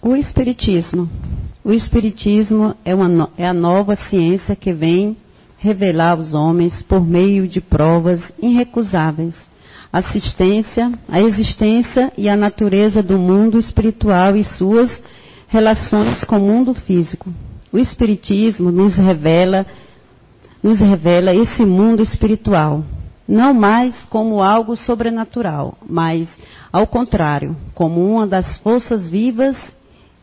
O Espiritismo. O Espiritismo é, uma, é a nova ciência que vem revelar aos homens, por meio de provas irrecusáveis, assistência, a existência e a natureza do mundo espiritual e suas relações com o mundo físico. O Espiritismo nos revela, nos revela esse mundo espiritual, não mais como algo sobrenatural, mas, ao contrário, como uma das forças vivas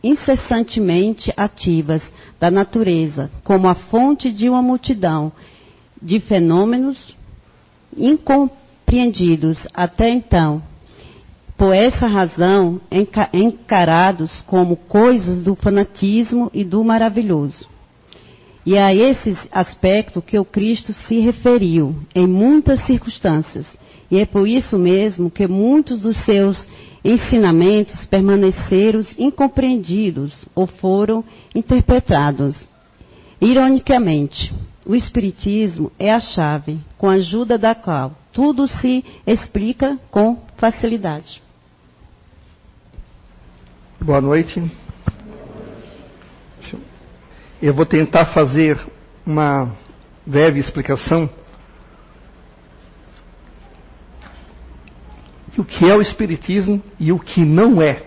incessantemente ativas da natureza, como a fonte de uma multidão de fenômenos incompreendidos até então, por essa razão encarados como coisas do fanatismo e do maravilhoso. E a esse aspecto que o Cristo se referiu em muitas circunstâncias. E é por isso mesmo que muitos dos seus ensinamentos permaneceram incompreendidos ou foram interpretados. Ironicamente, o Espiritismo é a chave com a ajuda da qual tudo se explica com facilidade. Boa noite. Eu vou tentar fazer uma breve explicação o que é o Espiritismo e o que não é.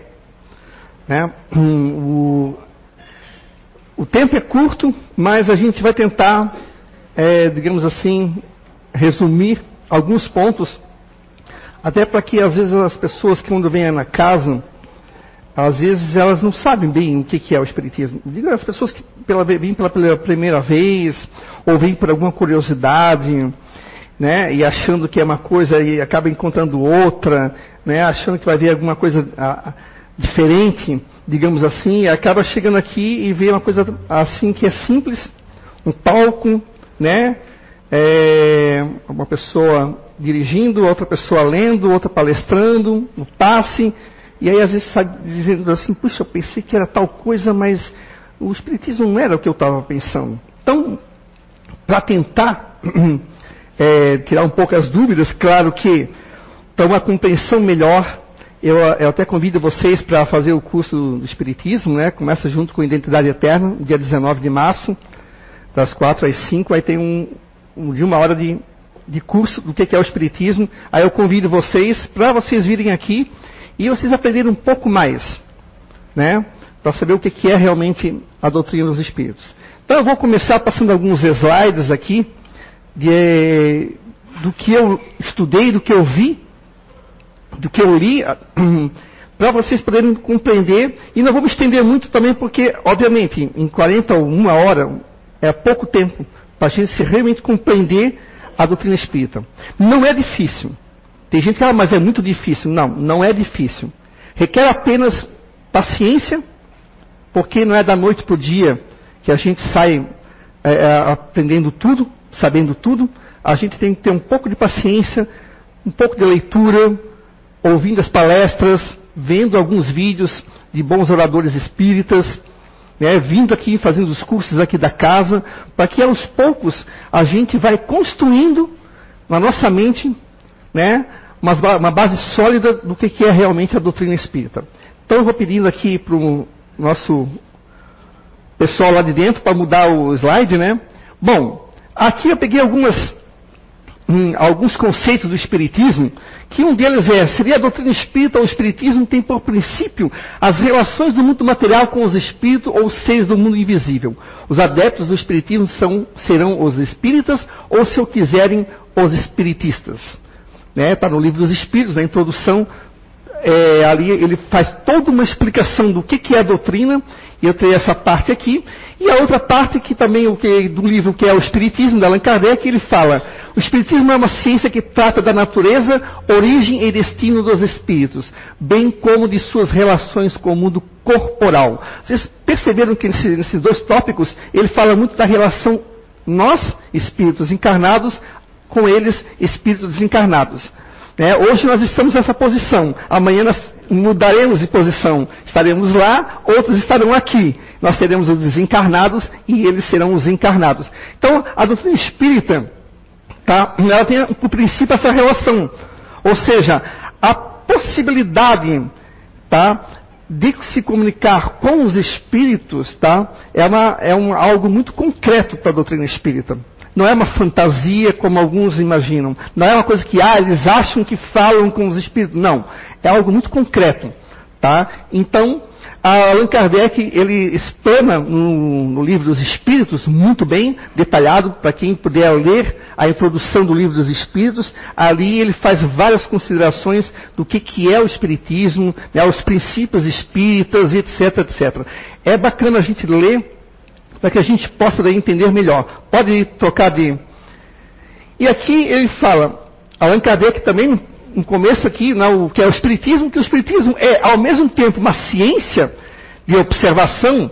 Né? O, o, tempo é curto, mas a gente vai tentar, é, digamos assim, resumir alguns pontos, até para que às vezes as pessoas que quando vêm na casa, às vezes elas não sabem bem o que, que é o Espiritismo. Digo as pessoas que pela, vêm pela, pela primeira vez, ou vêm por alguma curiosidade, né, e achando que é uma coisa e acaba encontrando outra, né, achando que vai ver alguma coisa a, diferente, digamos assim, e acaba chegando aqui e vê uma coisa assim que é simples, um palco, né, é, uma pessoa dirigindo, outra pessoa lendo, outra palestrando, um passe, e aí às vezes está dizendo assim, puxa, eu pensei que era tal coisa, mas o Espiritismo não era o que eu estava pensando. Então, para tentar é, tirar um pouco as dúvidas, claro que para uma compreensão melhor, eu, eu até convido vocês para fazer o curso do Espiritismo, né? Começa junto com Identidade Eterna, dia 19 de março, das 4 às 5, aí tem um, um de uma hora de, de curso do que, é o Espiritismo. Aí eu convido vocês para vocês virem aqui e vocês aprenderem um pouco mais, né? Para saber o que é realmente a doutrina dos Espíritos. Então eu vou começar passando alguns slides aqui de, do que eu estudei, do que eu vi, do que eu li, para vocês poderem compreender. E não vou me estender muito também, porque, obviamente, em 40 ou uma hora é pouco tempo para a gente realmente compreender a doutrina espírita. Não é difícil. Tem gente que fala, ah, mas é muito difícil. Não, não é difícil. Requer apenas paciência, porque não é da noite para o dia que a gente sai é, aprendendo tudo sabendo tudo, a gente tem que ter um pouco de paciência, um pouco de leitura, ouvindo as palestras, vendo alguns vídeos de bons oradores espíritas, né, vindo aqui fazendo os cursos aqui da casa, para que aos poucos a gente vai construindo na nossa mente né, uma, uma base sólida do que, que é realmente a doutrina espírita. Então eu vou pedindo aqui para o nosso pessoal lá de dentro para mudar o slide, né? Bom, Aqui eu peguei algumas, hum, alguns conceitos do Espiritismo, que um deles é, seria a doutrina espírita ou o Espiritismo tem por princípio as relações do mundo material com os espíritos ou seres do mundo invisível. Os adeptos do Espiritismo são, serão os espíritas ou, se o quiserem, os espiritistas. Está né? Tá no livro dos Espíritos, na introdução, é, ali ele faz toda uma explicação do que, que é a doutrina, e eu tenho essa parte aqui, e a outra parte que também o que, do livro que é o Espiritismo, da Allan Kardec, ele fala, o Espiritismo é uma ciência que trata da natureza, origem e destino dos espíritos, bem como de suas relações com o mundo corporal. Vocês perceberam que nesses, nesses dois tópicos, ele fala muito da relação nós, espíritos encarnados, com eles, espíritos desencarnados. É, hoje nós estamos nessa posição, amanhã nós mudaremos de posição. Estaremos lá, outros estarão aqui. Nós teremos os desencarnados e eles serão os encarnados. Então, a doutrina espírita, tá, ela tem por princípio essa relação. Ou seja, a possibilidade tá, de se comunicar com os espíritos, tá? É, uma, é um, algo muito concreto para a doutrina espírita. Não é uma fantasia como alguns imaginam. Não é uma coisa que, ah, eles acham que falam com os espíritos. Não. É algo muito concreto, tá? Então, Allan Kardec, ele explana no, no, livro dos Espíritos, muito bem detalhado, para quem puder ler a introdução do livro dos Espíritos, ali ele faz várias considerações do que, que é o Espiritismo, né, os princípios espíritas, etc, etc. É bacana a gente ler, para que a gente possa entender melhor. Pode trocar de... E aqui ele fala, Allan Kardec também no começo aqui, não, que é o Espiritismo, que o Espiritismo é, ao mesmo tempo, uma ciência de observação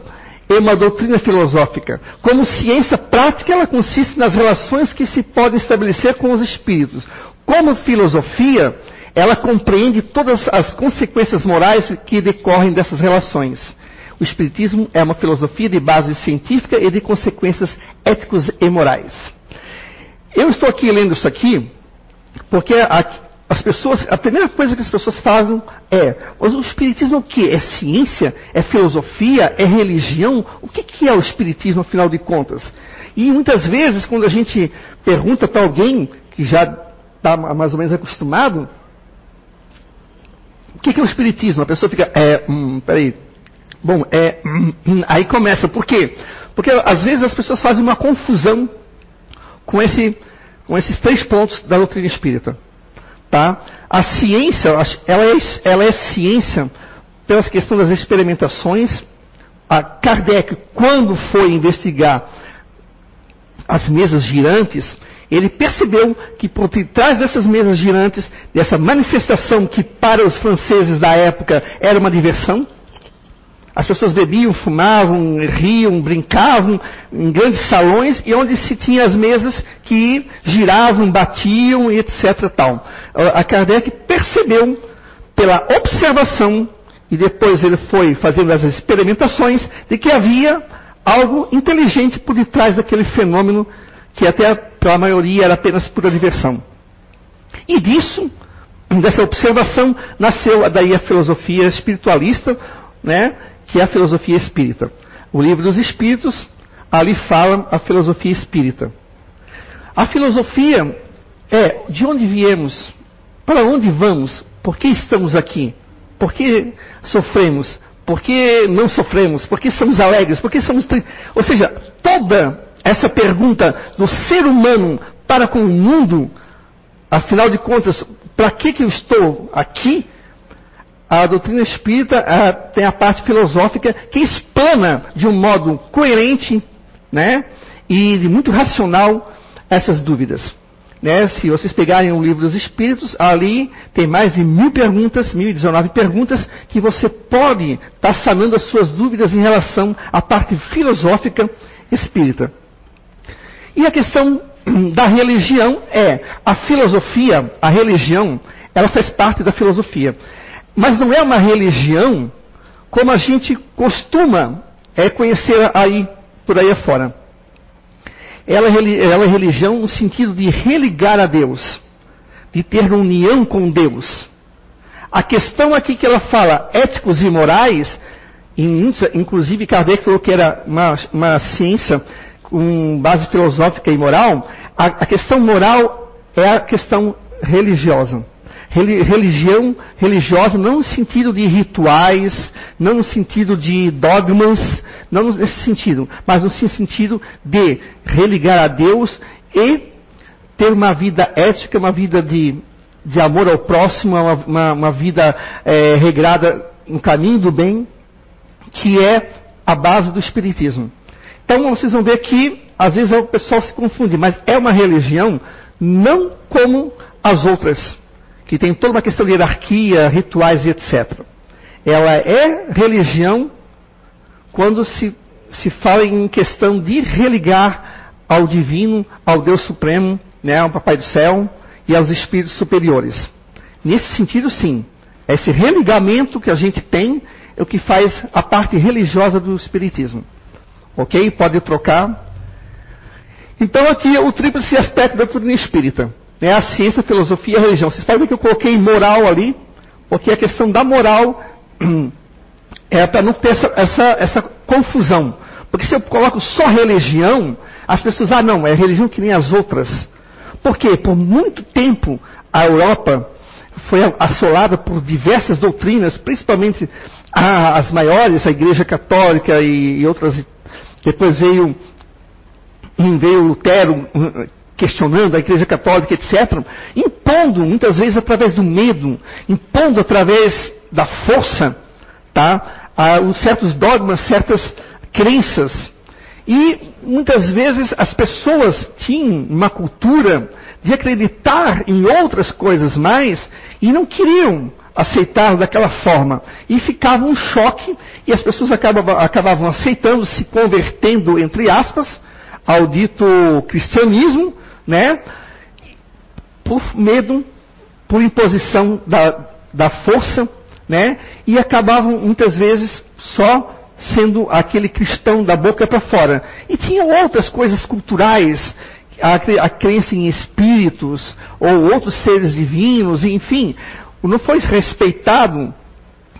e uma doutrina filosófica. Como ciência prática, ela consiste nas relações que se podem estabelecer com os espíritos. Como filosofia, ela compreende todas as consequências morais que decorrem dessas relações. O Espiritismo é uma filosofia de base científica e de consequências éticos e morais. Eu estou aqui lendo isso aqui porque as pessoas, a primeira coisa que as pessoas fazem é, mas o espiritismo é o que? É ciência? É filosofia? É religião? O que, que é o espiritismo, afinal de contas? E muitas vezes, quando a gente pergunta para alguém que já está mais ou menos acostumado, o que, que é o espiritismo? A pessoa fica, é, hum, peraí, bom, é, aí começa. Por quê? Porque às vezes as pessoas fazem uma confusão com, esse, com esses três pontos da doutrina espírita. Tá? A ciência, ela é, ela é ciência pela questão das experimentações. A Kardec, quando foi investigar as mesas girantes, ele percebeu que por trás dessas mesas girantes, dessa manifestação que para os franceses da época era uma diversão, as pessoas bebiam, fumavam, riam, brincavam em grandes salões e onde se tinha as mesas que giravam, batiam e etc. Tal. A Kardec percebeu pela observação e depois ele foi fazendo as experimentações de que havia algo inteligente por detrás daquele fenômeno que até para a maioria era apenas pura diversão. E disso, dessa observação, nasceu daí a filosofia espiritualista, né, que é a filosofia espírita. O livro dos Espíritos, ali fala a filosofia espírita. A filosofia é de onde viemos, para onde vamos, por que estamos aqui, por que sofremos, por que não sofremos, por que somos alegres, por que somos tristes. Ou seja, toda essa pergunta do ser humano para com o mundo, afinal de contas, para que, que eu estou aqui? A doutrina espírita a, tem a parte filosófica que explana de um modo coerente né, e muito racional essas dúvidas. Né, se vocês pegarem o livro dos Espíritos, ali tem mais de mil perguntas, mil e dezenove perguntas, que você pode estar tá sanando as suas dúvidas em relação à parte filosófica espírita. E a questão da religião é, a filosofia, a religião, ela faz parte da filosofia. Mas não é uma religião como a gente costuma é, conhecer aí, por aí afora. Ela, é ela é religião no sentido de religar a Deus, de ter união com Deus. A questão aqui que ela fala, éticos e morais, inclusive Kardec falou que era uma, uma ciência com base filosófica e moral, a, a questão moral é a questão religiosa religião religiosa não no sentido de rituais, não no sentido de dogmas, não nesse sentido, mas no sentido de religar a Deus e ter uma vida ética, uma vida de, de amor ao próximo, uma, uma, uma vida é, regrada no caminho do bem, que é a base do Espiritismo. Então vocês vão ver que às vezes o pessoal se confunde, mas é uma religião não como as outras que tem toda uma questão de hierarquia, rituais e etc. Ela é religião quando se, se fala em questão de religar ao divino, ao Deus Supremo, né, ao Papai do Céu e aos espíritos superiores. Nesse sentido, sim. Esse religamento que a gente tem é o que faz a parte religiosa do Espiritismo. Ok? Pode trocar. Então, aqui é o tríplice aspecto da doutrina espírita. É a ciência, a filosofia e a religião. Vocês podem ver que eu coloquei moral ali, porque a questão da moral é para não ter essa, essa, essa confusão. Porque se eu coloco só religião, as pessoas, ah, não, é religião que nem as outras. Por quê? Por muito tempo a Europa foi assolada por diversas doutrinas, principalmente as maiores, a Igreja Católica e, e outras. Depois veio, veio Lutero questionando a Igreja Católica, etc., impondo, muitas vezes através do medo, impondo através da força, tá? A, certos dogmas, certas crenças. E muitas vezes as pessoas tinham uma cultura de acreditar em outras coisas mais e não queriam aceitar daquela forma. E ficava um choque e as pessoas acabavam, acabavam aceitando, se convertendo, entre aspas, ao dito cristianismo, né? Por medo, por imposição da, da força, né? E acabavam muitas vezes só sendo aquele cristão da boca para fora. E tinha outras coisas culturais, a, a crença em espíritos ou outros seres divinos, enfim, não foi respeitado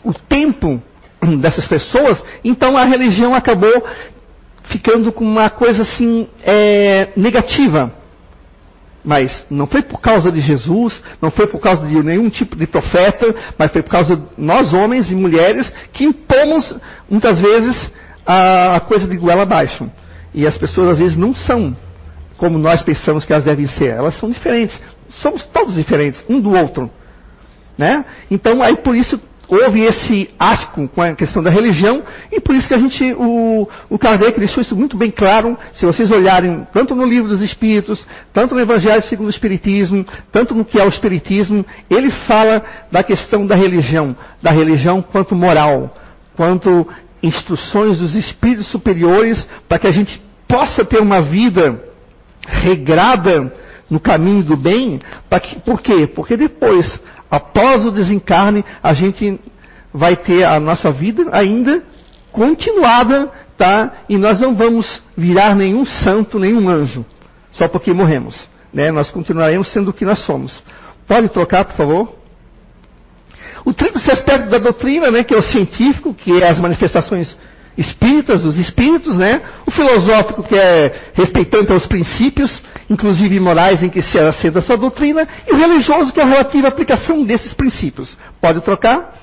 o tempo dessas pessoas, então a religião acabou ficando com uma coisa assim é, negativa. Mas não foi por causa de Jesus, não foi por causa de nenhum tipo de profeta, mas foi por causa de nós homens e mulheres que impomos muitas vezes a, coisa de goela abaixo. E as pessoas às vezes não são como nós pensamos que elas devem ser. Elas são diferentes. Somos todos diferentes, um do outro. Né? Então, aí por isso houve esse asco com a questão da religião, e por isso que a gente, o, o Kardec deixou isso muito bem claro, se vocês olharem tanto no livro dos Espíritos, tanto no Evangelho segundo o Espiritismo, tanto no que é o Espiritismo, ele fala da questão da religião, da religião quanto moral, quanto instruções dos espíritos superiores, para que a gente possa ter uma vida regrada no caminho do bem, que, por quê? Porque depois após o desencarne, a gente vai ter a nossa vida ainda continuada, tá? E nós não vamos virar nenhum santo, nenhum anjo, só porque morremos. Né? Nós continuaremos sendo o que nós somos. Pode trocar, por favor? O tríplice aspecto da doutrina, né, que é o científico, que é as manifestações espíritas, os espíritos, né? O filosófico, que é respeitante aos princípios, inclusive morais, em que se assenta essa doutrina, e o religioso, que é a relativa aplicação desses princípios. Pode trocar?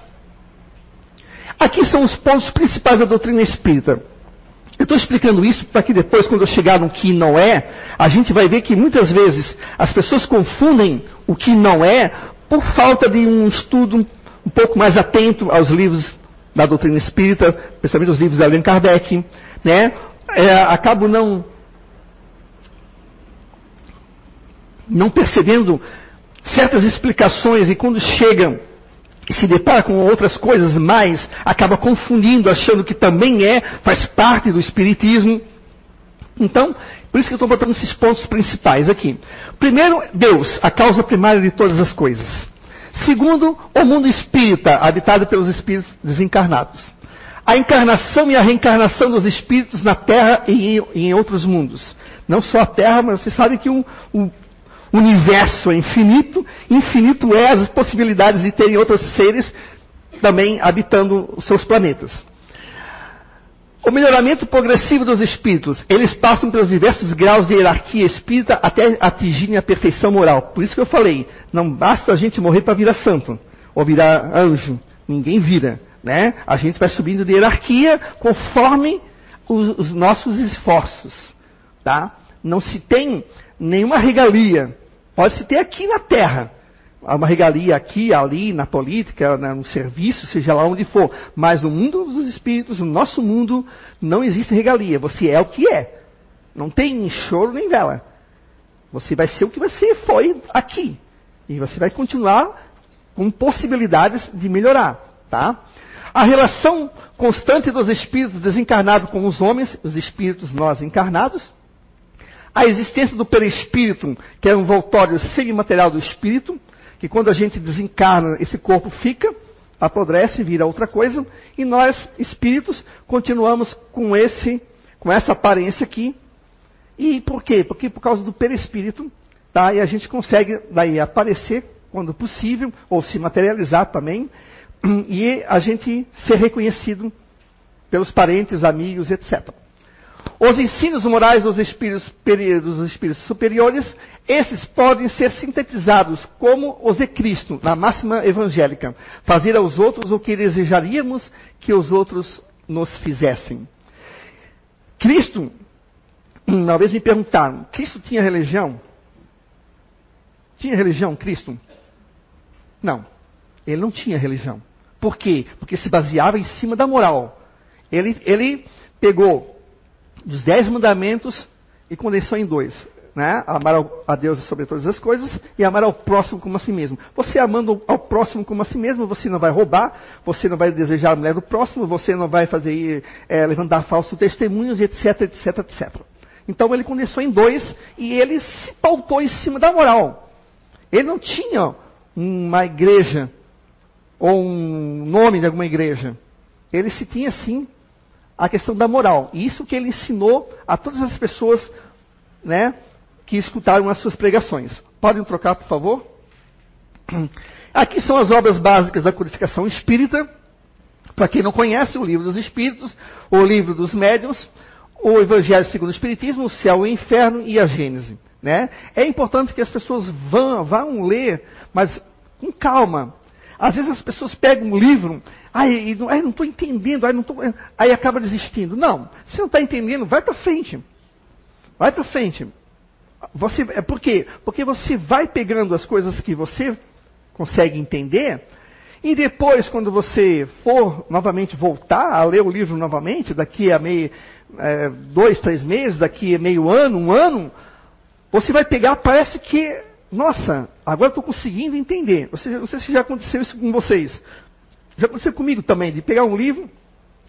Aqui são os pontos principais da doutrina espírita. Eu estou explicando isso para que depois, quando eu chegar no que não é, a gente vai ver que muitas vezes as pessoas confundem o que não é por falta de um estudo um pouco mais atento aos livros da doutrina espírita, principalmente os livros de Allan Kardec, né? É, acabo não não percebendo certas explicações e quando chegam e se depara com outras coisas mais, acaba confundindo, achando que também é, faz parte do espiritismo. Então, por isso que eu estou botando esses pontos principais aqui. Primeiro, Deus, a causa primária de todas as coisas. Segundo, o mundo espírita, habitado pelos espíritos desencarnados. A encarnação e a reencarnação dos espíritos na Terra e em, outros mundos. Não só a Terra, mas você sabe que o, o universo é infinito, infinito é as possibilidades de terem outros seres também habitando os seus planetas. O melhoramento progressivo dos espíritos, eles passam pelos diversos graus de hierarquia espírita até atingirem a perfeição moral. Por isso que eu falei, não basta a gente morrer para virar santo ou virar anjo. Ninguém vira, né? A gente vai subindo de hierarquia conforme os, os nossos esforços, tá? Não se tem nenhuma regalia. Pode se ter aqui na Terra, uma regalia aqui, ali, na política, no serviço, seja lá onde for. Mas no mundo dos espíritos, no nosso mundo, não existe regalia. Você é o que é. Não tem choro nem vela. Você vai ser o que você foi aqui. E você vai continuar com possibilidades de melhorar. Tá? A relação constante dos espíritos desencarnados com os homens, os espíritos nós encarnados. A existência do perispírito, que é um voltório semimaterial do espírito que quando a gente desencarna, esse corpo fica, apodrece, vira outra coisa, e nós, espíritos, continuamos com esse, com essa aparência aqui. E por quê? Porque por causa do perispírito, tá? E a gente consegue daí aparecer quando possível, ou se materializar também, e a gente ser reconhecido pelos parentes, amigos, etc. Os ensinos morais dos espíritos, dos espíritos superiores, esses podem ser sintetizados como os de Cristo, na máxima evangélica: fazer aos outros o que desejaríamos que os outros nos fizessem. Cristo, uma vez me perguntaram: Cristo tinha religião? Tinha religião, Cristo? Não, ele não tinha religião. Por quê? Porque se baseava em cima da moral. Ele, ele pegou dos dez mandamentos e condensou em dois. Né? Amar a Deus sobre todas as coisas e amar ao próximo como a si mesmo. Você amando ao próximo como a si mesmo, você não vai roubar, você não vai desejar a mulher do próximo, você não vai fazer é, levantar falsos testemunhos, etc, etc, etc. Então ele condensou em dois e ele se pautou em cima da moral. Ele não tinha uma igreja ou um nome de alguma igreja. Ele se tinha sim a questão da moral. E isso que ele ensinou a todas as pessoas né, que escutaram as suas pregações. Podem trocar, por favor? Aqui são as obras básicas da codificação espírita. Para quem não conhece, o livro dos Espíritos, o livro dos Médiuns, o Evangelho segundo o Espiritismo, o Céu e o Inferno e a Gênese. Né? É importante que as pessoas vão, vão ler, mas com calma. Às vezes as pessoas pegam um livro, aí não estou entendendo, aí, não tô, aí acaba desistindo. Não, se não está entendendo, vai para frente. Vai para frente. Você, é por quê? Porque você vai pegando as coisas que você consegue entender, e depois, quando você for novamente voltar a ler o livro novamente, daqui a meio, é, dois, três meses, daqui a meio ano, um ano, você vai pegar, parece que nossa, agora estou conseguindo entender. Não sei, não sei se já aconteceu isso com vocês. Já aconteceu comigo também, de pegar um livro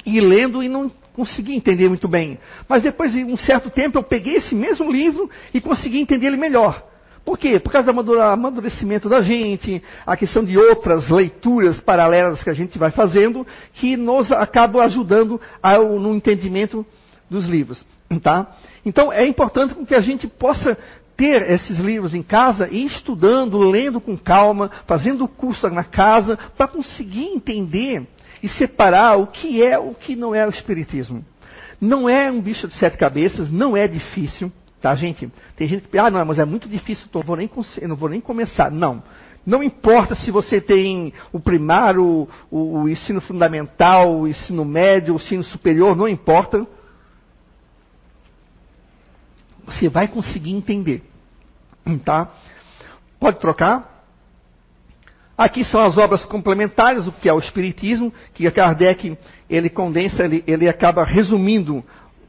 e lendo e não conseguir entender muito bem. Mas depois de um certo tempo eu peguei esse mesmo livro e consegui entender ele melhor. Por quê? Por causa do amadurecimento da gente, a questão de outras leituras paralelas que a gente vai fazendo, que nos acabam ajudando ao, no entendimento dos livros. Tá? Então é importante que a gente possa ter esses livros em casa e estudando, lendo com calma, fazendo curso na casa, para conseguir entender e separar o que é o que não é o Espiritismo. Não é um bicho de sete cabeças, não é difícil, tá, gente? Tem gente que ah, não, mas é muito difícil, então vou nem, eu não vou nem começar. Não. Não importa se você tem o primário, o, o ensino fundamental, o ensino médio, o ensino superior, não importa você vai conseguir entender. Tá? Pode trocar? Aqui são as obras complementares, o que é o Espiritismo, que Kardec ele condensa, ele, ele acaba resumindo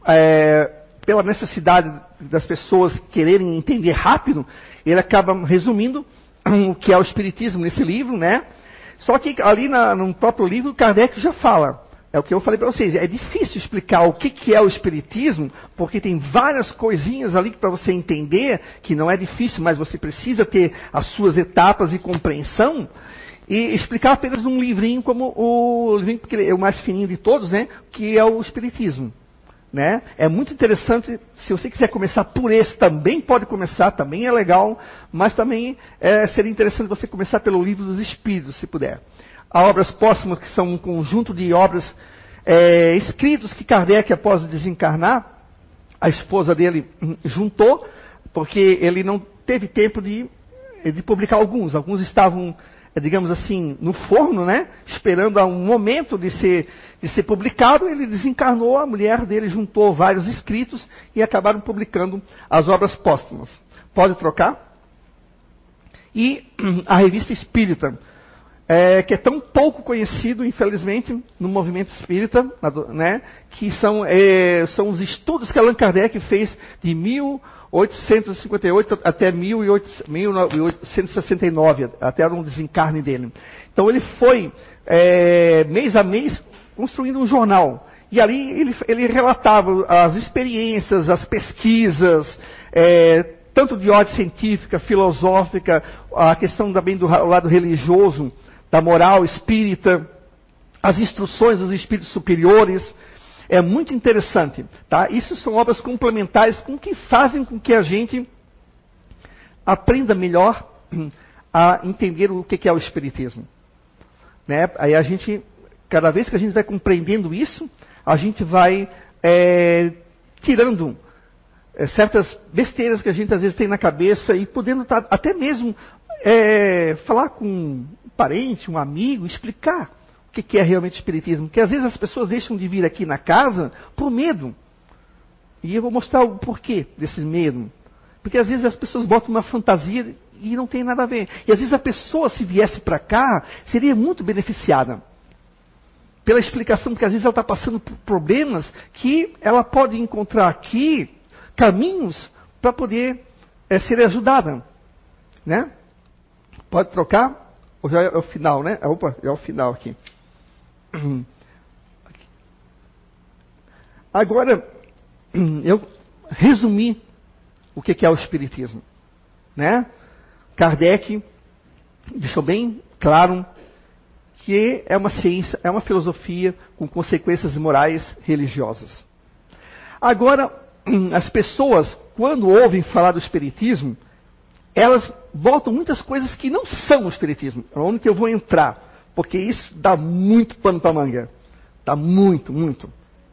é, pela necessidade das pessoas quererem entender rápido, ele acaba resumindo o que é o Espiritismo nesse livro, né? Só que ali na, no próprio livro, Kardec já fala é o que eu falei para vocês. É difícil explicar o que, que é o Espiritismo, porque tem várias coisinhas ali para você entender, que não é difícil, mas você precisa ter as suas etapas de compreensão. E explicar apenas num livrinho como o livrinho que é o mais fininho de todos, né? Que é o Espiritismo. Né? É muito interessante, se você quiser começar por esse, também pode começar, também é legal, mas também é, seria interessante você começar pelo livro dos Espíritos, se puder a obras póstumas, que são um conjunto de obras é, escritos que Kardec, após desencarnar, a esposa dele hum, juntou, porque ele não teve tempo de, de publicar alguns. Alguns estavam, é, digamos assim, no forno, né? Esperando um momento de ser, de ser publicado. Ele desencarnou, a mulher dele juntou vários escritos e acabaram publicando as obras póstumas. Pode trocar? E hum, a revista Espírita é, que é tão pouco conhecido, infelizmente, no movimento espírita, né, que são, é, são os estudos que Allan Kardec fez de 1858 até 1869, até o desencarne dele. Então ele foi, é, mês a mês, construindo um jornal. E ali ele, ele relatava as experiências, as pesquisas, é, tanto de ordem científica, filosófica, a questão também do lado religioso, da moral espírita, as instruções dos espíritos superiores. É muito interessante, tá? Isso são obras complementares com que fazem com que a gente aprenda melhor a entender o que é o espiritismo. Né? Aí a gente, cada vez que a gente vai compreendendo isso, a gente vai é, tirando é, certas besteiras que a gente às vezes tem na cabeça e podendo tá, até mesmo é, falar com um parente, um amigo, explicar o que, é realmente espiritismo. Porque às vezes as pessoas deixam de vir aqui na casa por medo. E eu vou mostrar o porquê desse medo. Porque às vezes as pessoas botam uma fantasia e não tem nada a ver. E às vezes a pessoa, se viesse para cá, seria muito beneficiada. Pela explicação, porque às vezes ela está passando por problemas que ela pode encontrar aqui caminhos para poder é, ser ajudada. Né? Pode trocar? Ou já é o final, né? Opa, é o final aqui. Agora, eu resumi o que é o Espiritismo. Né? Kardec deixou bem claro que é uma ciência, é uma filosofia com consequências morais religiosas. Agora, as pessoas, quando ouvem falar do Espiritismo, elas botam muitas coisas que não são o Espiritismo. É onde que eu vou entrar, porque isso dá muito pano para manga. Dá muito, muito.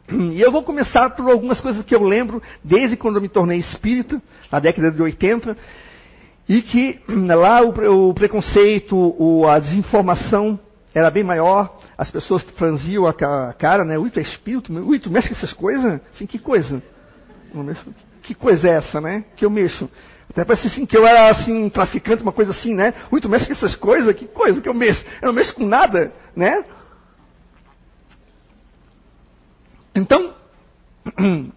E eu vou começar por algumas coisas que eu lembro desde quando eu me tornei espírita, na década de 80, e que lá o, o preconceito, o, a desinformação era bem maior, as pessoas franziam a cara, né? Ui, tu é espírito? Ui, tu mexe com essas coisas? Assim, que coisa? Que coisa é essa, né? Que eu mexo. Até parece assim que eu era assim um traficante, uma coisa assim, né? Ui, tu mexe com essas coisas? Que coisa que eu mexo? Eu não mexo com nada, né? Então,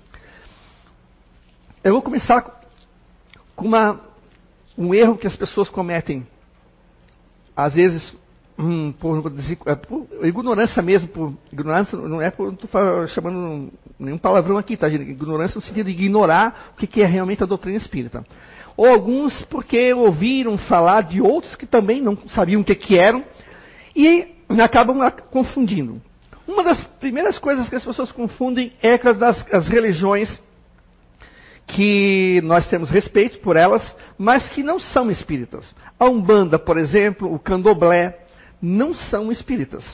eu vou começar com uma, um erro que as pessoas cometem. Às vezes, hum, por, é, por, ignorância mesmo, por ignorância, não é por, estou chamando nenhum palavrão aqui, tá? Ignorância no sentido de ignorar o que é realmente a doutrina espírita. Ou alguns porque ouviram falar de outros que também não sabiam o que, que eram e acabam confundindo. Uma das primeiras coisas que as pessoas confundem é com as, as religiões que nós temos respeito por elas, mas que não são espíritas. A Umbanda, por exemplo, o Candomblé, não são espíritas.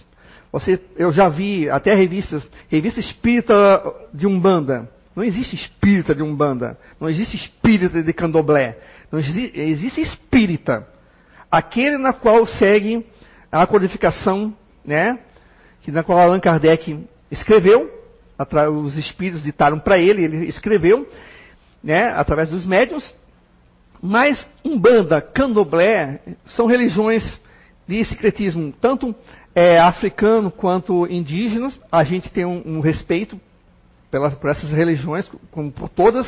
Você, eu já vi até revistas, revista espírita de Umbanda. Não existe espírita de Umbanda. Não existe espírita de Candomblé. Não existe, existe espírita. Aquele na qual segue a codificação né, que na qual Allan Kardec escreveu, os espíritos ditaram para ele, ele escreveu, né, através dos médiuns. Mas Umbanda, Candomblé são religiões de secretismo, tanto é, africano quanto indígenas. A gente tem um, um respeito pela, por essas religiões, como por todas,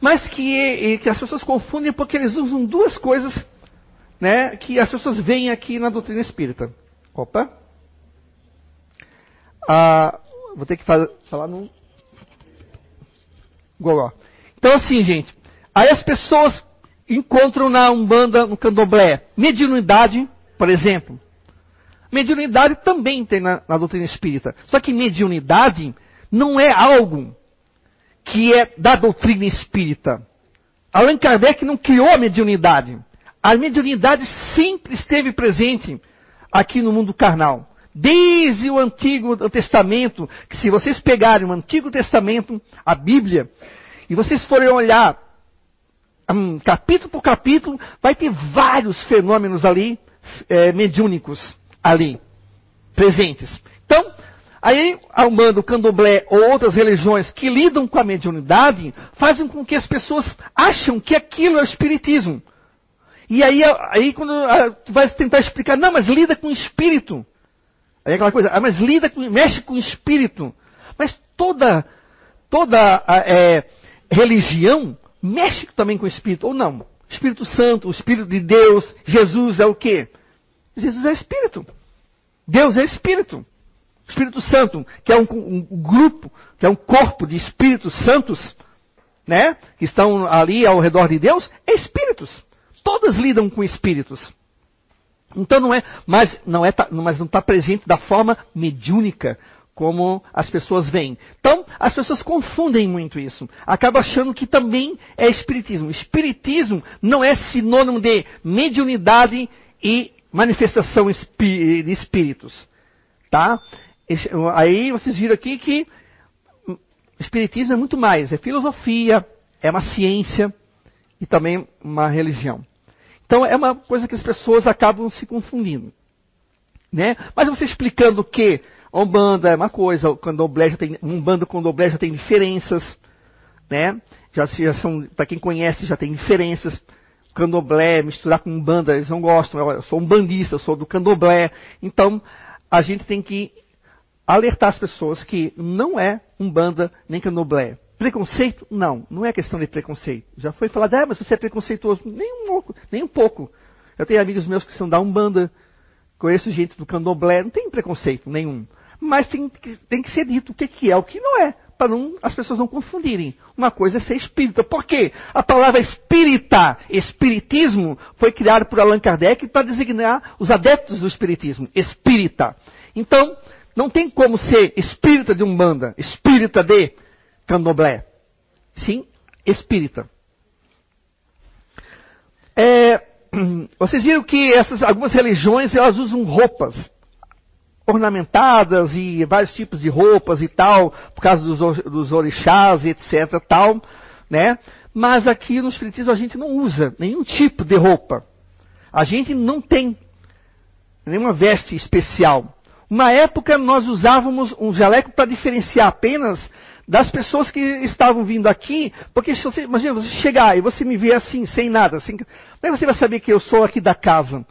mas que, que as pessoas confundem porque eles usam duas coisas né, que as pessoas veem aqui na doutrina espírita. Opa! Ah, vou ter que fazer, falar no Gogó. Então assim, gente, aí as pessoas encontram na Umbanda, no Candomblé, mediunidade, por exemplo. Mediunidade também tem na, na doutrina espírita. Só que mediunidade não é algo que é da doutrina espírita. Allan Kardec não criou a mediunidade. A mediunidade sempre esteve presente aqui no mundo carnal. Desde o Antigo Testamento, que se vocês pegarem o Antigo Testamento, a Bíblia, e vocês forem olhar um, capítulo por capítulo, vai ter vários fenômenos ali, é, mediúnicos, ali, presentes. Aí a Umbanda, o Candomblé ou outras religiões que lidam com a mediunidade, fazem com que as pessoas acham que aquilo é o espiritismo. E aí, aí quando tu vai tentar explicar, não, mas lida com o espírito. Aí é aquela coisa, ah, mas lida com, mexe com o espírito. Mas toda, toda é, religião mexe também com o espírito, ou não? Espírito Santo, o Espírito de Deus, Jesus é o quê? Jesus é espírito. Deus é espírito. Espírito Santo, que é um, um, grupo, que é um corpo de espíritos santos, né? Que estão ali ao redor de Deus, é espíritos. Todas lidam com espíritos. Então não é, mas não é, mas não está presente da forma mediúnica como as pessoas veem. Então as pessoas confundem muito isso. Acaba achando que também é espiritismo. Espiritismo não é sinônimo de mediunidade e manifestação de espíritos. Tá? Aí vocês viram aqui que Espiritismo é muito mais, é filosofia, é uma ciência e também uma religião. Então é uma coisa que as pessoas acabam se confundindo. Né? Mas você explicando que a Umbanda é uma coisa, o Candomblé já tem, Umbanda e Candomblé já tem diferenças, né? Já, já são, para quem conhece, já tem diferenças. Candomblé, misturar com Umbanda, eles não gostam. Eu, eu sou um bandista, eu sou do Candomblé. Então, a gente tem que alertar as pessoas que não é Umbanda nem Candomblé. Preconceito? Não, não é questão de preconceito. Já foi falado, ah, mas você é preconceituoso. Nem um pouco, nem um pouco. Eu tenho amigos meus que são da Umbanda, conheço gente do Candomblé, não tem preconceito nenhum. Mas tem, tem que ser dito o que, que é, o que não é, para não, as pessoas não confundirem. Uma coisa é ser espírita. Por quê? A palavra espírita, espiritismo, foi criada por Allan Kardec para designar os adeptos do espiritismo. Espírita. Então, não tem como ser espírita de Umbanda, espírita de Candomblé. Sim, espírita. É, vocês viram que essas, algumas religiões elas usam roupas ornamentadas e vários tipos de roupas e tal, por causa dos, dos orixás etc. tal, né? Mas aqui no Espiritismo a gente não usa nenhum tipo de roupa. A gente não tem nenhuma veste especial. Uma época nós usávamos um jaleco para diferenciar apenas das pessoas que estavam vindo aqui, porque se você, imagina, você chegar e você me ver assim, sem nada, assim, como é que você vai saber que eu sou aqui da casa?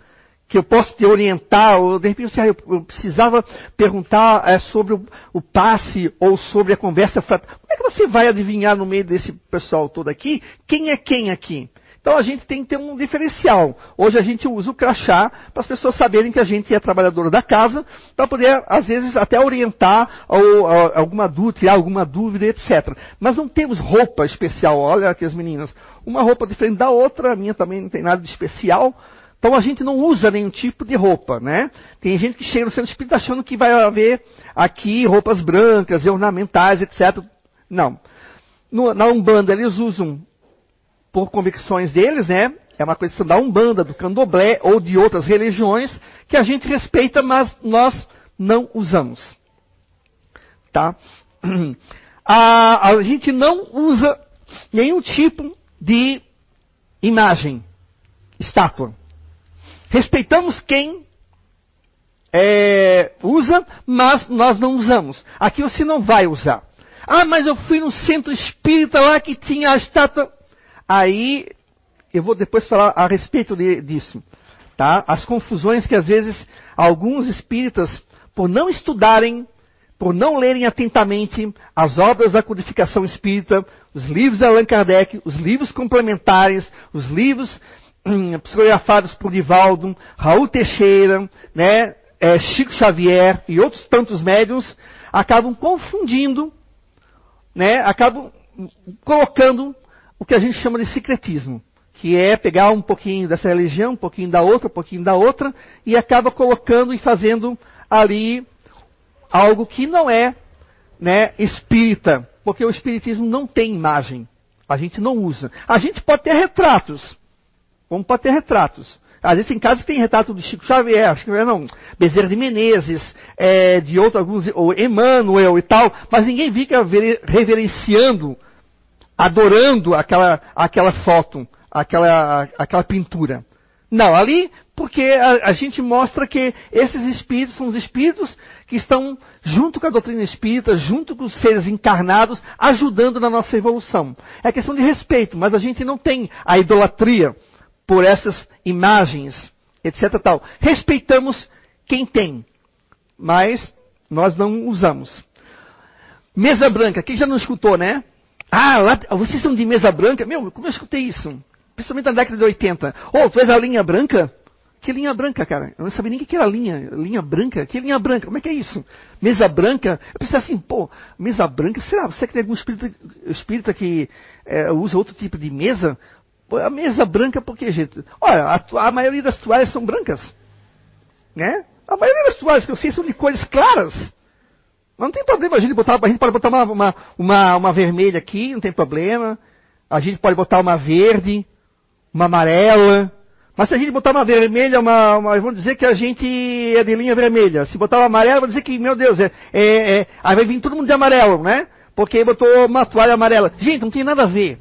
Que eu posso te orientar, ou de repente eu, eu precisava perguntar é, sobre o, o, passe ou sobre a conversa fraterna. Como é que você vai adivinhar no meio desse pessoal todo aqui quem é quem aqui? Então a gente tem que ter um diferencial. Hoje a gente usa o crachá para as pessoas saberem que a gente é trabalhador da casa, para poder, às vezes, até orientar ou, ou, alguma dúvida, tirar alguma dúvida, etc. Mas não temos roupa especial. Olha aqui as meninas. Uma roupa diferente da outra, a minha também não tem nada de especial. Então a gente não usa nenhum tipo de roupa, né? Tem gente que chega no centro espírita achando que vai haver aqui roupas brancas, ornamentais, etc. Não. No, na Umbanda eles usam por convicções deles, né? É uma questão da Umbanda, do Candomblé ou de outras religiões que a gente respeita, mas nós não usamos. Tá? A, a gente não usa nenhum tipo de imagem, estátua. Respeitamos quem é, usa, mas nós não usamos. Aqui você não vai usar. Ah, mas eu fui no centro espírita lá que tinha a estátua. Aí eu vou depois falar a respeito de, disso. Tá? As confusões que às vezes alguns espíritas, por não estudarem, por não lerem atentamente as obras da codificação espírita, os livros de Allan Kardec, os livros complementares, os livros hum, psicografados por Divaldo, Raul Teixeira, né, é, Chico Xavier e outros tantos médiums, acabam confundindo, né, acabam colocando o que a gente chama de secretismo, que é pegar um pouquinho dessa religião, um pouquinho da outra, um pouquinho da outra, e acaba colocando e fazendo ali algo que não é né, espírita, porque o espiritismo não tem imagem. A gente não usa. A gente pode ter retratos. Vamos pode ter retratos. Às vezes tem casos que tem retrato do Chico Xavier, acho que não, Bezerra de Menezes, é, de outros alguns, ou Emmanuel e tal, mas ninguém fica reverenciando adorando aquela, aquela foto, aquela, aquela pintura. Não, ali porque a, a, gente mostra que esses espíritos são os espíritos que estão junto com a doutrina espírita, junto com os seres encarnados, ajudando na nossa evolução. É questão de respeito, mas a gente não tem a idolatria por essas imagens, etc. Tal. Respeitamos quem tem, mas nós não usamos. Mesa branca, quem já não escutou, né? Ah, lá, vocês são de mesa branca? Meu, como eu escutei isso? Principalmente na década de 80. Oh, tu és a linha branca? Que linha branca, cara? Eu não sabia nem o que era linha. Linha branca? Que linha branca? Como é que é isso? Mesa branca? Eu pensei assim, pô, mesa branca? Será? Você que tem algum espírita, espírita que é, usa outro tipo de mesa? A mesa branca por que, gente? Olha, a, a maioria das toalhas são brancas. Né? A maioria das toalhas que eu sei são de cores claras. Mas não tem problema a gente botar, a gente pode botar uma, uma, uma, uma vermelha aqui, não tem problema. A gente pode botar uma verde, uma amarela, Mas se a gente botar uma vermelha, uma, uma, vamos dizer que a gente é de linha vermelha. Se botar uma amarela, vão dizer que, meu Deus, é, é, é, aí vai vir todo mundo de amarelo, né? Porque botou uma toalha amarela. Gente, não tem nada a ver.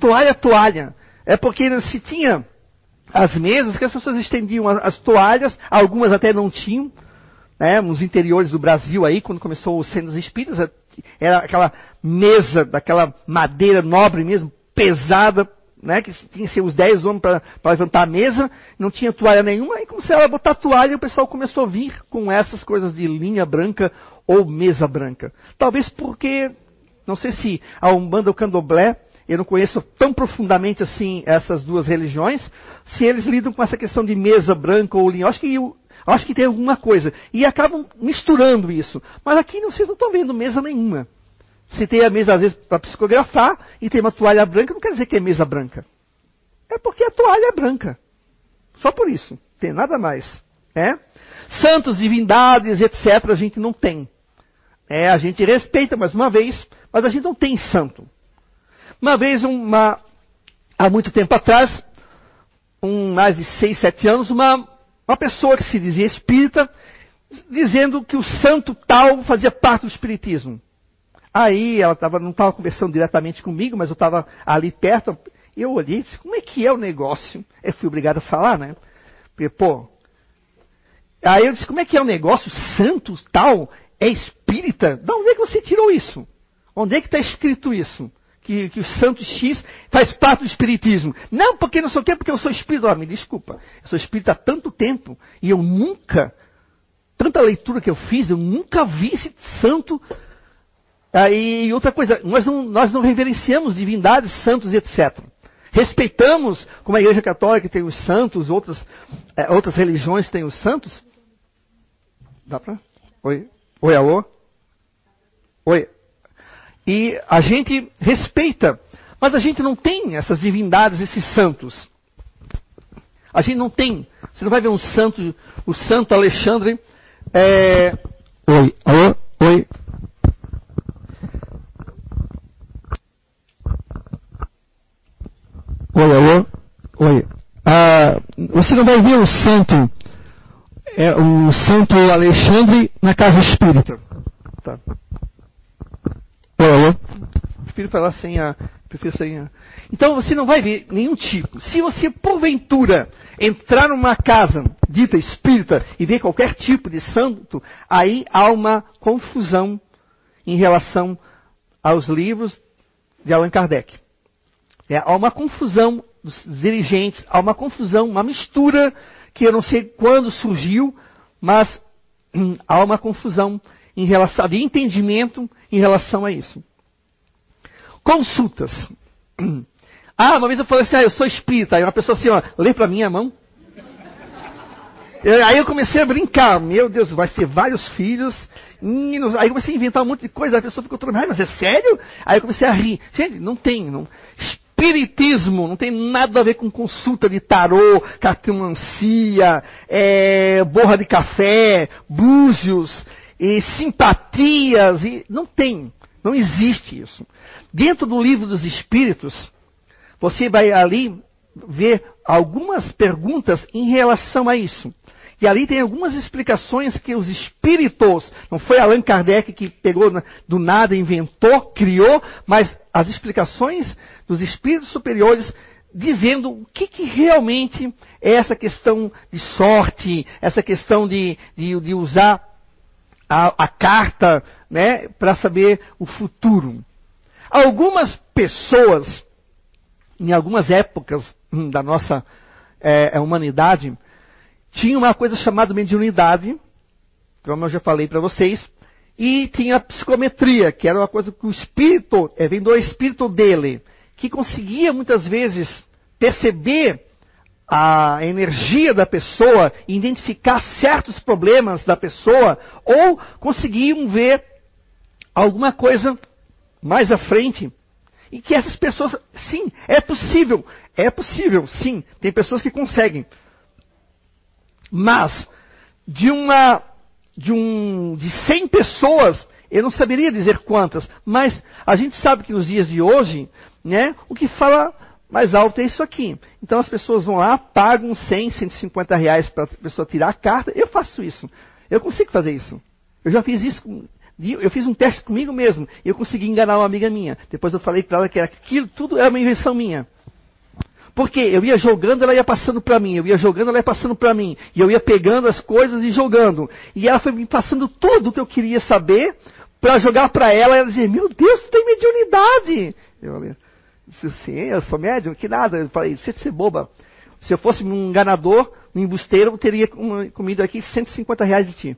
Toalha, toalha. É porque se tinha as mesas que as pessoas estendiam as toalhas, algumas até não tinham, né? Nos interiores do Brasil aí, quando começou os centros espíritas, era aquela mesa daquela madeira nobre mesmo, pesada, né, que tinha seus 10 homens para levantar a mesa, não tinha toalha nenhuma, aí começaram a botar toalha e o pessoal começou a vir com essas coisas de linha branca ou mesa branca. Talvez porque, não sei se a Umbanda ou Candomblé, eu não conheço tão profundamente assim essas duas religiões, se eles lidam com essa questão de mesa branca ou linha. Eu acho que, acho que tem alguma coisa. E acabam misturando isso. Mas aqui vocês não estão vendo mesa nenhuma. Se tem a mesa, às vezes, para psicografar e tem uma toalha branca, não quer dizer que é mesa branca. É porque a toalha é branca. Só por isso. Tem nada mais. É? Santos, divindades, etc., a gente não tem. É, a gente respeita mais uma vez, mas a gente não tem santo. Uma vez, uma, há muito tempo atrás, um, mais de seis, sete anos, uma, uma pessoa que se dizia espírita, dizendo que o santo tal fazia parte do espiritismo. Aí ela tava, não estava conversando diretamente comigo, mas eu estava ali perto. Eu olhei e disse, como é que é o negócio? Eu fui obrigado a falar, né? Porque, pô. Aí eu disse, como é que é o negócio? Santos, tal, é espírita? De onde é que você tirou isso? Onde é que está escrito isso? Que, que o santo X faz parte do espiritismo. Não, porque não sei o quê, porque eu sou espírita. Me desculpa, eu sou espírita há tanto tempo e eu nunca, tanta leitura que eu fiz, eu nunca vi esse santo ah, e outra coisa, nós não, nós não reverenciamos divindades, santos e etc. Respeitamos, como a Igreja Católica tem os santos, outras, é, outras religiões têm os santos. Dá pra? Oi? Oi, alô? Oi. E a gente respeita, mas a gente não tem essas divindades, esses santos. A gente não tem. Você não vai ver um santo, o santo Alexandre. É... Oi, alô? Oi. Oi, alô? Oi. Ah, você não vai ver o santo, é, o santo Alexandre na casa espírita. Tá. Alô? Prefiro falar sem a. Prefiro sem a. Então você não vai ver nenhum tipo. Se você, porventura, entrar numa casa dita espírita e ver qualquer tipo de santo, aí há uma confusão em relação aos livros de Allan Kardec. É, há uma confusão dos dirigentes, há uma confusão, uma mistura que eu não sei quando surgiu, mas hum, há uma confusão em relação de entendimento em relação a isso. Consultas. Ah, uma vez eu falei assim, ah, eu sou espírita. Aí uma pessoa assim, ó, lê para mim a mão. Aí eu comecei a brincar. Meu Deus, vai ser vários filhos. Aí eu comecei a inventar um monte de coisa. A pessoa ficou toda, mas é sério? Aí eu comecei a rir. Gente, não tem. Não espiritismo não tem nada a ver com consulta de tarô, cartomancia, é, borra de café, búzios, e simpatias, e não tem, não existe isso. Dentro do livro dos Espíritos, você vai ali ver algumas perguntas em relação a isso. E ali tem algumas explicações que os espíritos, não foi Allan Kardec que pegou do nada, inventou, criou, mas as explicações dos espíritos superiores dizendo o que, que, realmente é essa questão de sorte, essa questão de, de, de usar a, a carta né, para saber o futuro. Algumas pessoas, em algumas épocas hum, da nossa é, humanidade, tinha uma coisa chamada mediunidade, como eu já falei para vocês, e tinha a psicometria, que era uma coisa que o espírito, é, vem do espírito dele, que conseguia muitas vezes perceber a energia da pessoa, identificar certos problemas da pessoa, ou conseguiam ver alguma coisa mais à frente. E que essas pessoas, sim, é possível, é possível, sim, tem pessoas que conseguem. Mas de uma de um de 100 pessoas, eu não saberia dizer quantas, mas a gente sabe que nos dias de hoje, né, o que fala mais alto é isso aqui. Então as pessoas vão lá, pagam 100, 150 reais para a pessoa tirar a carta. Eu faço isso. Eu consigo fazer isso. Eu já fiz isso. Eu fiz um teste comigo mesmo. E eu consegui enganar uma amiga minha. Depois eu falei para ela que aquilo tudo era uma invenção minha. Porque eu ia jogando, ela ia passando para mim. Eu ia jogando, ela ia passando para mim. E eu ia pegando as coisas e jogando. E ela foi me passando tudo o que eu queria saber para jogar para ela. E ela dizia: Meu Deus, tu tem mediunidade. Eu falei: Sim, eu sou médium, que nada. Eu falei: Você ser boba. Se eu fosse um enganador, um embusteiro, eu teria comido aqui 150 reais de ti.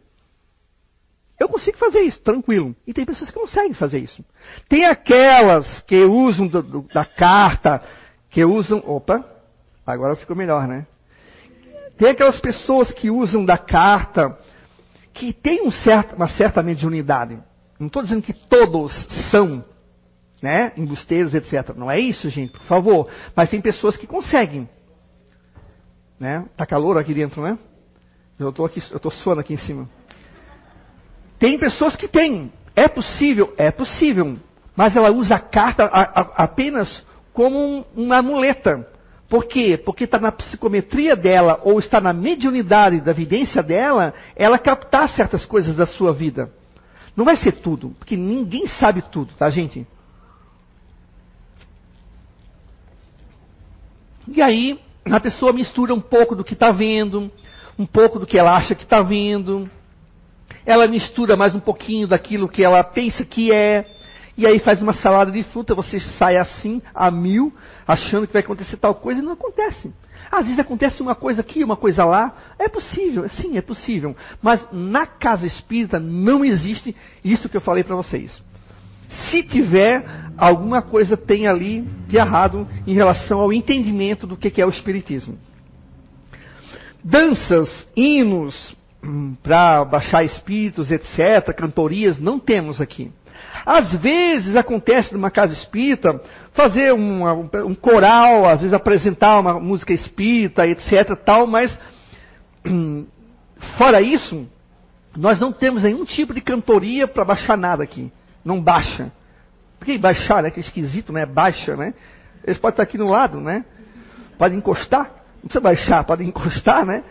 Eu consigo fazer isso, tranquilo. E tem pessoas que conseguem fazer isso. Tem aquelas que usam do, do, da carta, que usam. Opa, agora ficou melhor, né? Tem aquelas pessoas que usam da carta, que tem um certo, uma certa mediunidade. Não estou dizendo que todos são, né? Embusteiros, etc. Não é isso, gente, por favor. Mas tem pessoas que conseguem. Né? Tá calor aqui dentro, né? Eu estou aqui, eu estou suando aqui em cima. Tem pessoas que têm. É possível, é possível. Mas ela usa a carta a, a, apenas como um, uma muleta. Por quê? Porque está na psicometria dela, ou está na mediunidade da vidência dela, ela captar certas coisas da sua vida. Não vai ser tudo, porque ninguém sabe tudo, tá, gente? E aí, a pessoa mistura um pouco do que está vendo, um pouco do que ela acha que está vendo, ela mistura mais um pouquinho daquilo que ela pensa que é, e aí faz uma salada de fruta, você sai assim, a mil, achando que vai acontecer tal coisa, e não acontece. Às vezes acontece uma coisa aqui, uma coisa lá. É possível, sim, é possível. Mas na casa espírita não existe isso que eu falei para vocês. Se tiver, alguma coisa tem ali de errado em relação ao entendimento do que é o espiritismo. Danças, hinos, hum, para baixar espíritos, etc., cantorias, não temos aqui. Às vezes acontece numa casa espírita fazer um, um coral, às vezes apresentar uma música espírita, etc. tal, mas fora isso, nós não temos nenhum tipo de cantoria para baixar nada aqui. Não baixa. Porque baixar, né? Que esquisito, né? Baixa, né? Eles podem estar aqui no lado, né? Pode encostar. Não precisa baixar, pode encostar, né?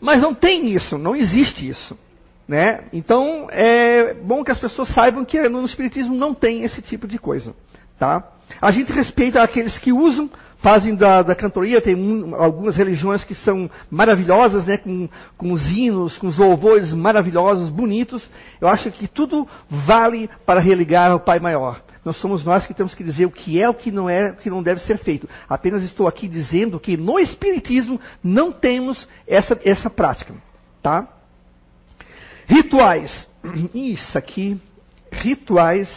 Mas não tem isso, não existe isso. Né? Então, é bom que as pessoas saibam que no Espiritismo não tem esse tipo de coisa. Tá? A gente respeita aqueles que usam, fazem da, da cantoria, tem um, algumas religiões que são maravilhosas, né? com, com os hinos, com os louvores maravilhosos, bonitos. Eu acho que tudo vale para religar ao Pai Maior. Não somos nós que temos que dizer o que é, o que não é, o que não deve ser feito. Apenas estou aqui dizendo que no Espiritismo não temos essa, essa prática. Tá? Rituais. Isso aqui, rituais.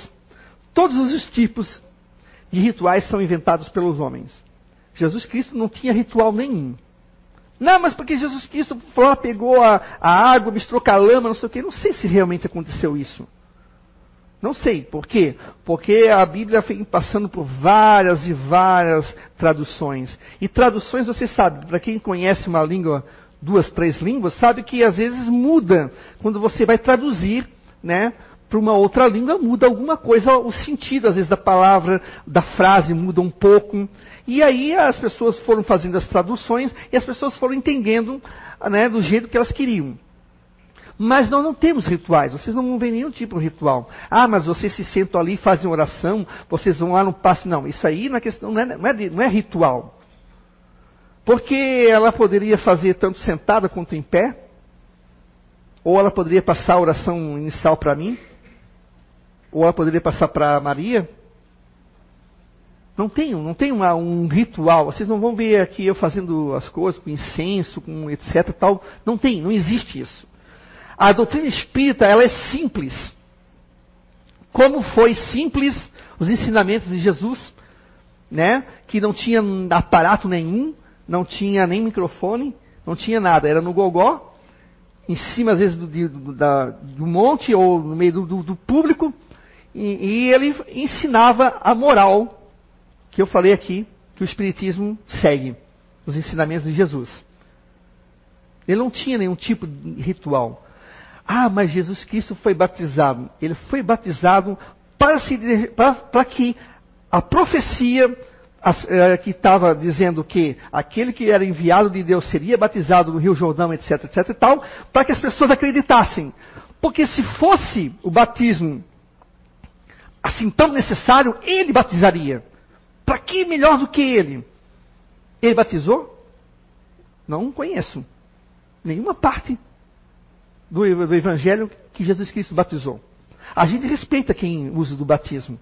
Todos os tipos de rituais são inventados pelos homens. Jesus Cristo não tinha ritual nenhum. Não, mas porque Jesus Cristo falou, pegou a, a água, misturou com a lama, não sei o quê. Não sei se realmente aconteceu isso. Não sei. Por quê? Porque a Bíblia vem passando por várias e várias traduções. E traduções, você sabe, para quem conhece uma língua duas, três línguas, sabe que às vezes muda. Quando você vai traduzir, né? Para uma outra língua muda alguma coisa, o sentido, às vezes, da palavra, da frase muda um pouco. E aí as pessoas foram fazendo as traduções e as pessoas foram entendendo né, do jeito que elas queriam. Mas nós não temos rituais, vocês não ver nenhum tipo de ritual. Ah, mas vocês se sentam ali fazem oração, vocês vão lá no passe. Não, isso aí na questão, não, é, não, é, não é ritual. Porque ela poderia fazer tanto sentada quanto em pé, ou ela poderia passar a oração inicial para mim, ou ela poderia passar para Maria. Não tem, não tem uma, um ritual. Vocês não vão ver aqui eu fazendo as coisas com incenso, com etc. Tal. Não tem, não existe isso. A doutrina espírita ela é simples. Como foi simples os ensinamentos de Jesus, né? Que não tinha aparato nenhum, não tinha nem microfone, não tinha nada, era no gogó, em cima às vezes do, do, da, do monte ou no meio do, do, público, e, e, ele ensinava a moral que eu falei aqui, que o Espiritismo segue, os ensinamentos de Jesus. Ele não tinha nenhum tipo de ritual. Ah, mas Jesus Cristo foi batizado. Ele foi batizado para, se, para, para que a profecia é, que estava dizendo que aquele que era enviado de Deus seria batizado no Rio Jordão, etc, etc e tal, para que as pessoas acreditassem. Porque se fosse o batismo assim tão necessário, ele batizaria. Para que melhor do que ele? Ele batizou? Não conheço nenhuma parte do, do Evangelho que Jesus Cristo batizou. A gente respeita quem usa do batismo.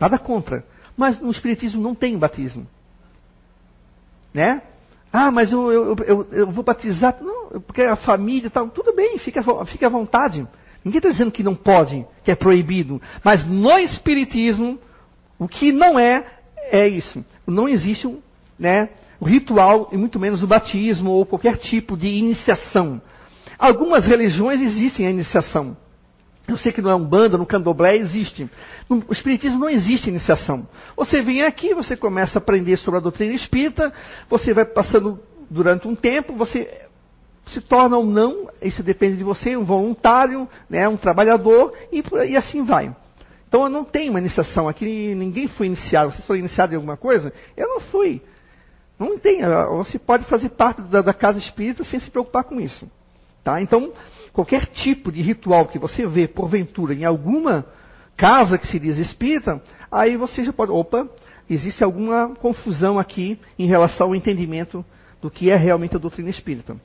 Nada contra. Mas no Espiritismo não tem batismo. Né? Ah, mas eu, eu, eu, eu vou batizar. Não, porque a família tal. Tudo bem, fica, fica à vontade. Ninguém está dizendo que não pode, que é proibido. Mas no Espiritismo, o que não é, é isso. Não existe um, né, ritual, e muito menos o batismo ou qualquer tipo de iniciação. Algumas religiões existem a iniciação. Eu sei que no Umbanda, no Candomblé existe. No Espiritismo não existe iniciação. Você vem aqui, você começa a aprender sobre a doutrina espírita, você vai passando durante um tempo, você se torna ou não, isso depende de você, um voluntário, né, um trabalhador, e, e assim vai. Então eu não tenho uma iniciação aqui, ninguém foi iniciado. Vocês foram iniciados em alguma coisa? Eu não fui. Não tem. Você pode fazer parte da, da casa espírita sem se preocupar com isso. Tá? Então, qualquer tipo de ritual que você vê, porventura, em alguma casa que se diz espírita, aí você já pode. Opa, existe alguma confusão aqui em relação ao entendimento do que é realmente a doutrina espírita.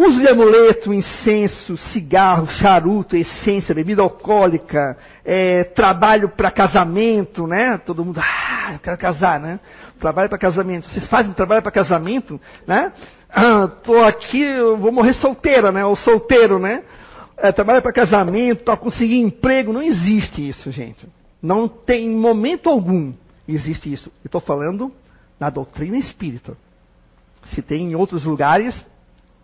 Uso de amuleto, incenso, cigarro, charuto, essência, bebida alcoólica, é, trabalho para casamento, né? Todo mundo, ah, eu quero casar, né? Trabalho para casamento. Vocês fazem trabalho para casamento, né? Ah, tô aqui, eu vou morrer solteira, né? Ou solteiro, né? É, trabalho para casamento, para conseguir emprego. Não existe isso, gente. Não tem momento algum existe isso. Estou falando na doutrina espírita. Se tem em outros lugares,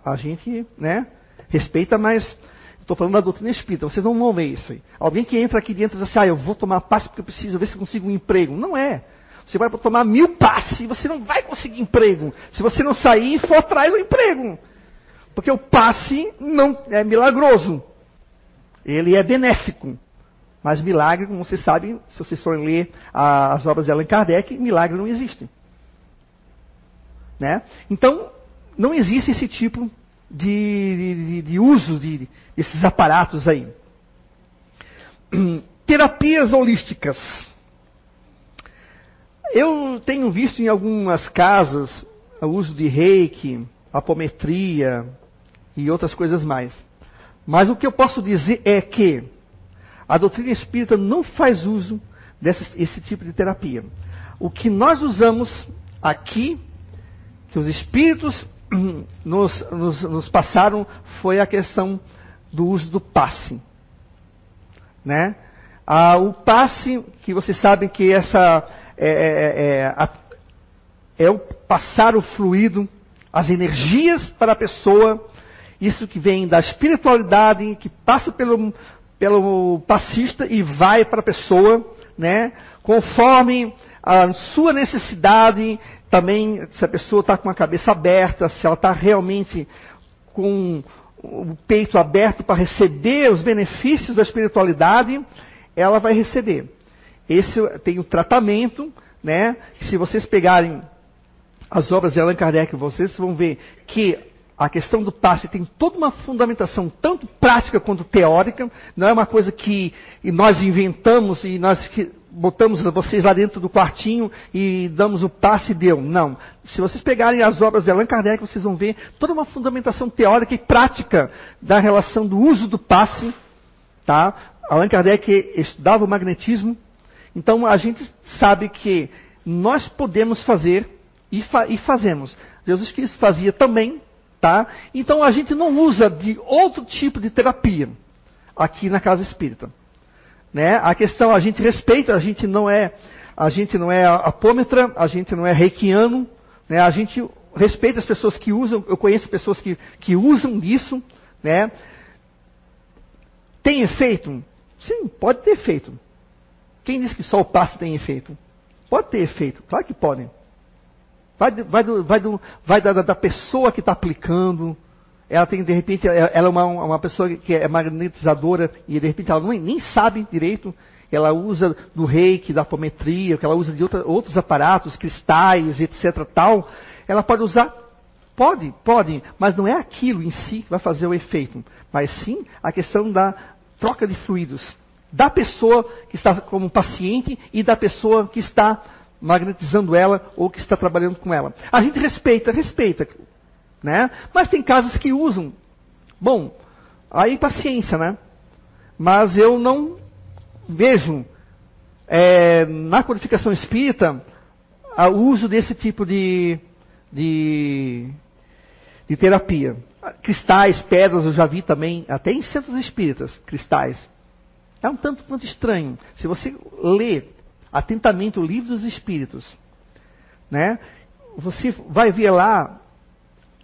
a gente né, respeita, mas estou falando da doutrina espírita, vocês não vão ver isso aí. Alguém que entra aqui dentro e diz assim, ah, eu vou tomar passe porque eu preciso ver se consigo um emprego. Não é. Você vai tomar mil passes e você não vai conseguir emprego. Se você não sair e for atrás do emprego. Porque o passe não é milagroso. Ele é benéfico. Mas milagre, como vocês sabem, se vocês forem ler as obras de Allan Kardec, milagre não existe. Né? Então, não existe esse tipo de, de, de uso de, desses aparatos aí. Terapias holísticas. Eu tenho visto em algumas casas o uso de reiki, apometria e outras coisas mais. Mas o que eu posso dizer é que a doutrina espírita não faz uso desse tipo de terapia. O que nós usamos aqui, que os espíritos nos, nos, nos passaram foi a questão do uso do passe. Né? Ah, o passe, que vocês sabem que essa é, é, é, é, é, o passar o fluido, as energias para a pessoa, isso que vem da espiritualidade, que passa pelo, pelo passista e vai para a pessoa, né? conforme a sua necessidade, também se a pessoa está com a cabeça aberta, se ela está realmente com o peito aberto para receber os benefícios da espiritualidade, ela vai receber. Esse tem o tratamento, né? Se vocês pegarem as obras de Allan Kardec, vocês vão ver que a questão do passe tem toda uma fundamentação, tanto prática quanto teórica. Não é uma coisa que nós inventamos e nós botamos vocês lá dentro do quartinho e damos o passe e deu. Não. Se vocês pegarem as obras de Allan Kardec, vocês vão ver toda uma fundamentação teórica e prática da relação do uso do passe. Tá? Allan Kardec estudava o magnetismo. Então a gente sabe que nós podemos fazer e, fa e fazemos. Jesus Cristo fazia também. Tá? Então a gente não usa de outro tipo de terapia aqui na casa espírita. Né? A questão, a gente respeita, a gente não é, a gente não é apômetra, a gente não é reikiano, né? a gente respeita as pessoas que usam, eu conheço pessoas que, que usam isso, né? Tem efeito? Sim, pode ter efeito. Quem diz que só o passe tem efeito? Pode ter efeito, claro que podem. Vai, vai, do, vai, do, vai da, da pessoa que está aplicando, ela tem, de repente, ela é uma, uma pessoa que é magnetizadora e de repente ela nem, nem sabe direito, ela usa do reiki, da apometria, que ela usa de outra, outros aparatos, cristais, etc. tal, ela pode usar Pode, pode, mas não é aquilo em si que vai fazer o efeito, mas sim a questão da troca de fluidos da pessoa que está como paciente e da pessoa que está magnetizando ela ou que está trabalhando com ela. A gente respeita, respeita, né? Mas tem casos que usam. Bom, aí paciência, né? Mas eu não vejo é, na codificação espírita o uso desse tipo de, de, de terapia. Cristais, pedras, eu já vi também, até em centros espíritas, cristais. É um tanto quanto estranho. Se você lê atentamente o livro dos Espíritos, né, você vai ver lá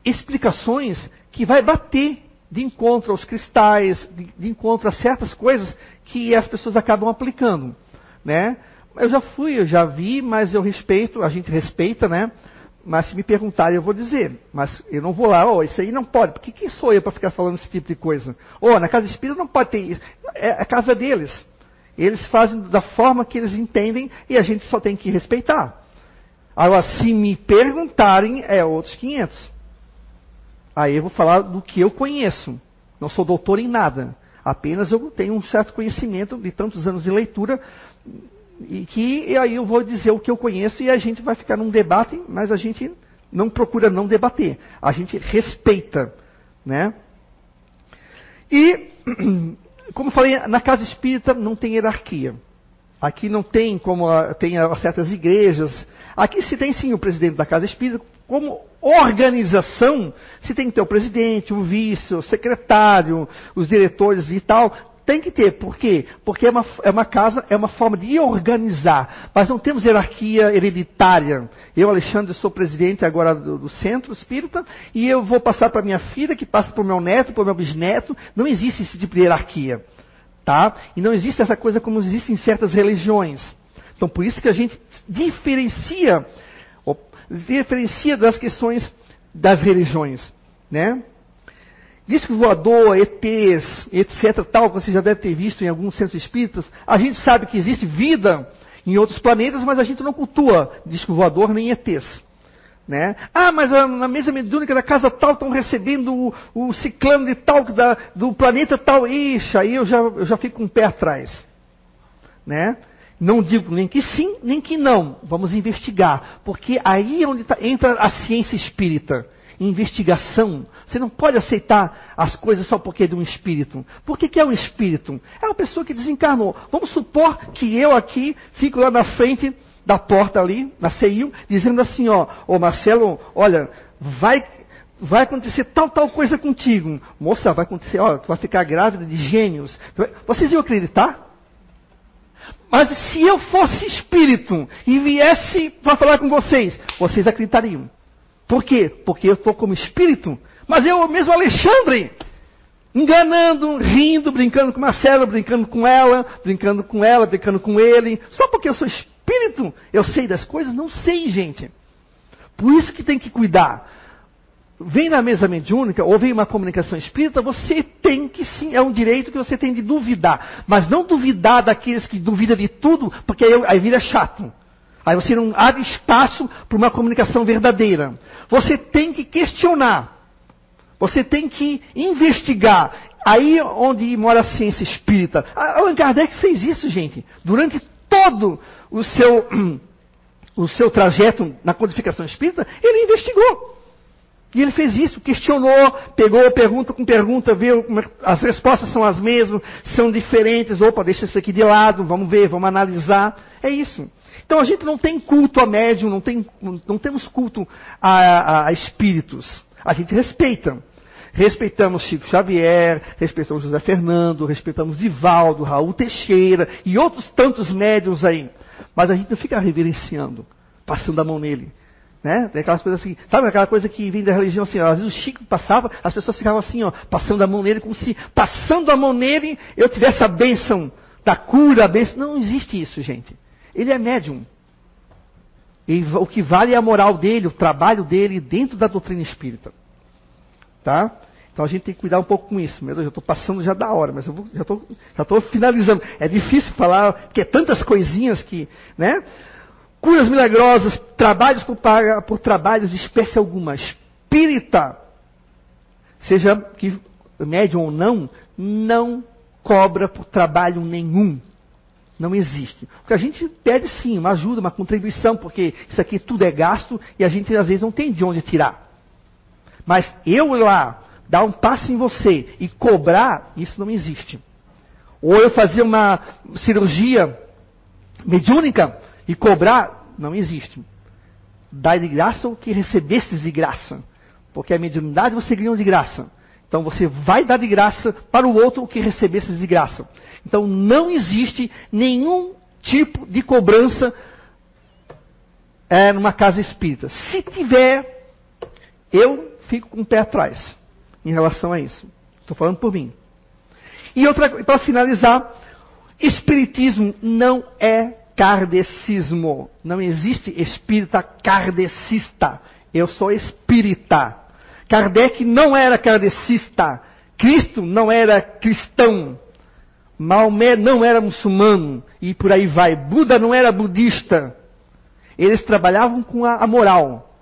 explicações que vai bater de encontro aos cristais, de, de encontro a certas coisas que as pessoas acabam aplicando, né? Eu já fui, eu já vi, mas eu respeito, a gente respeita, né? Mas se me perguntarem, eu vou dizer. Mas eu não vou lá, oh, isso aí não pode. Porque quem sou eu para ficar falando esse tipo de coisa? Oh, na casa espírita não pode ter isso. É a casa deles. Eles fazem da forma que eles entendem e a gente só tem que respeitar. Agora, se me perguntarem, é outros 500. Aí eu vou falar do que eu conheço. Não sou doutor em nada. Apenas eu tenho um certo conhecimento de tantos anos de leitura e que e aí eu vou dizer o que eu conheço e a gente vai ficar num debate, mas a gente não procura não debater. A gente respeita, né? E como falei, na casa espírita não tem hierarquia. Aqui não tem como tem certas igrejas. Aqui se tem sim o presidente da casa espírita. Como organização, se tem que ter o presidente, o vice, o secretário, os diretores e tal. Tem que ter, por quê? Porque é uma, é uma casa, é uma forma de organizar. Mas não temos hierarquia hereditária. Eu, Alexandre, sou presidente agora do, do Centro Espírita, e eu vou passar para minha filha, que passa para o meu neto, para o meu bisneto. Não existe esse tipo de hierarquia. Tá? E não existe essa coisa como existe em certas religiões. Então, por isso que a gente diferencia, diferencia das questões das religiões. Né? Disco voador, ETs, etc., tal, que você já deve ter visto em alguns centros espíritas, a gente sabe que existe vida em outros planetas, mas a gente não cultua disco voador nem ETs. Né? Ah, mas a, na mesa mediúnica da casa tal estão recebendo o, o ciclano de tal da, do planeta tal. Ixi, aí eu já, eu já fico com um pé atrás. Né? Não digo nem que sim, nem que não. Vamos investigar. Porque aí é onde tá, entra a ciência espírita investigação. Você não pode aceitar as coisas só porque é de um espírito. Por que, que é um espírito? É uma pessoa que desencarnou. Vamos supor que eu aqui fico lá na frente da porta ali, na CEIU, dizendo assim, ó, ô Marcelo, olha, vai, vai acontecer tal, tal coisa contigo. Moça, vai acontecer, ó, tu vai ficar grávida de gênios. Vocês iam acreditar? Mas se eu fosse espírito e viesse para falar com vocês, vocês acreditariam. Por quê? Porque eu estou como espírito. Mas eu mesmo, Alexandre, enganando, rindo, brincando com Marcelo, brincando com ela, brincando com ela, brincando com ele. Só porque eu sou espírito, eu sei das coisas? Não sei, gente. Por isso que tem que cuidar. Vem na mesa mediúnica ou vem uma comunicação espírita, você tem que sim, é um direito que você tem de duvidar. Mas não duvidar daqueles que duvidam de tudo, porque aí, aí vira chato. Aí você não abre espaço para uma comunicação verdadeira. Você tem que questionar. Você tem que investigar. Aí onde mora a ciência espírita. Allan Kardec fez isso, gente. Durante todo o seu, o seu trajeto na codificação espírita, ele investigou. E ele fez isso, questionou, pegou pergunta com pergunta, viu é as respostas são as mesmas, são diferentes. Opa, deixa isso aqui de lado, vamos ver, vamos analisar. É isso. Então a gente não tem culto a médium, não, tem, não temos culto a, a, a espíritos. A gente respeita. Respeitamos Chico Xavier, respeitamos José Fernando, respeitamos Divaldo, Raul Teixeira e outros tantos médiums aí. Mas a gente não fica reverenciando, passando a mão nele. Né? Tem aquelas coisas assim, sabe aquela coisa que vem da religião assim, ó, às vezes o Chico passava, as pessoas ficavam assim, ó, passando a mão nele, como se passando a mão nele eu tivesse a bênção da cura, a bênção. Não existe isso, gente. Ele é médium. E o que vale é a moral dele, o trabalho dele dentro da doutrina espírita. Tá? Então a gente tem que cuidar um pouco com isso. Meu Deus, eu estou passando já da hora, mas eu vou, já estou já tô finalizando. É difícil falar, porque é tantas coisinhas que, né? Curas milagrosas, trabalhos por, por trabalhos de espécie alguma. Espírita, seja que médium ou não, não cobra por trabalho nenhum. Não existe. O que a gente pede sim, uma ajuda, uma contribuição, porque isso aqui tudo é gasto e a gente às vezes não tem de onde tirar. Mas eu lá, dar um passo em você e cobrar, isso não existe. Ou eu fazer uma cirurgia mediúnica e cobrar, não existe. Dá de graça o que recebestes de graça. Porque a mediunidade você ganhou de graça. Então você vai dar de graça para o outro o que recebestes de graça. Então não existe nenhum tipo de cobrança é, numa casa espírita. Se tiver, eu fico com o pé atrás em relação a isso. Estou falando por mim. E outra, para finalizar, espiritismo não é kardecismo. Não existe espírita kardecista. Eu sou espírita. Kardec não era kardecista. Cristo não era cristão. Maomé não era muçulmano. E por aí vai. Buda não era budista. Eles trabalhavam com a, moral.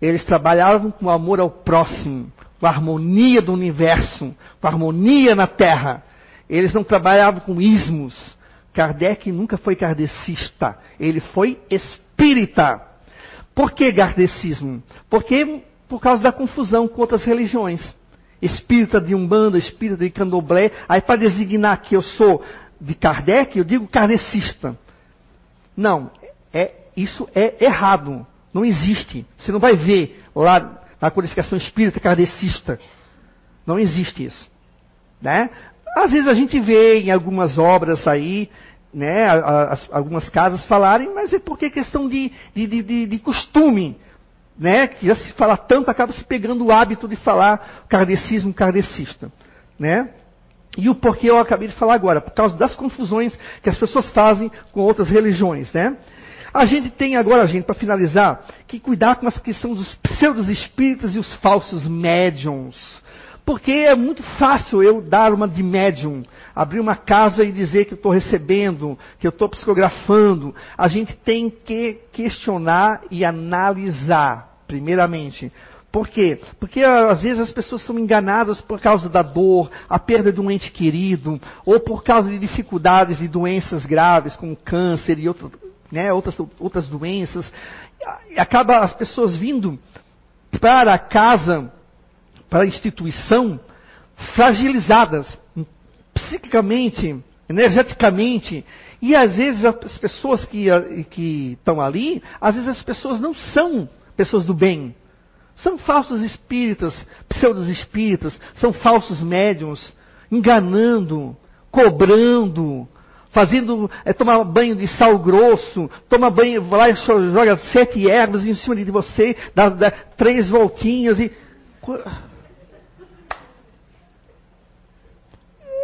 Eles trabalhavam com o amor ao próximo com a harmonia do universo, com a harmonia na Terra. Eles não trabalhavam com ismos. Kardec nunca foi kardecista, ele foi espírita. Por que kardecismo? Porque por causa da confusão com outras religiões. Espírita de Umbanda, espírita de Candomblé. Aí para designar que eu sou de Kardec, eu digo kardecista. Não, é, isso é errado. Não existe. Você não vai ver lá na codificação espírita kardecista. Não existe isso. Né? Às vezes a gente vê em algumas obras aí, né, as, algumas casas falarem, mas é porque é questão de, de, de, de, costume. Né, que já se fala tanto, acaba se pegando o hábito de falar kardecismo kardecista. Né? E o porquê eu acabei de falar agora, por causa das confusões que as pessoas fazem com outras religiões. Né? A gente tem agora, gente, para finalizar, que cuidar com a questão dos pseudos espíritas e os falsos médiums. Porque é muito fácil eu dar uma de médium, abrir uma casa e dizer que eu estou recebendo, que eu estou psicografando. A gente tem que questionar e analisar, primeiramente. Por quê? Porque às vezes as pessoas são enganadas por causa da dor, a perda de um ente querido, ou por causa de dificuldades e doenças graves, como câncer e outras né, outras, outras doenças. Acaba as pessoas vindo para a casa, para a instituição, fragilizadas, psiquicamente, energeticamente. E às vezes as pessoas que, que estão ali, às vezes as pessoas não são pessoas do bem. São falsos espíritas, pseudos espíritas, são falsos médiums, enganando, cobrando, fazendo, é, tomar banho de sal grosso, toma banho, vai lá e joga sete ervas em cima de você, dá, dá três voltinhas e.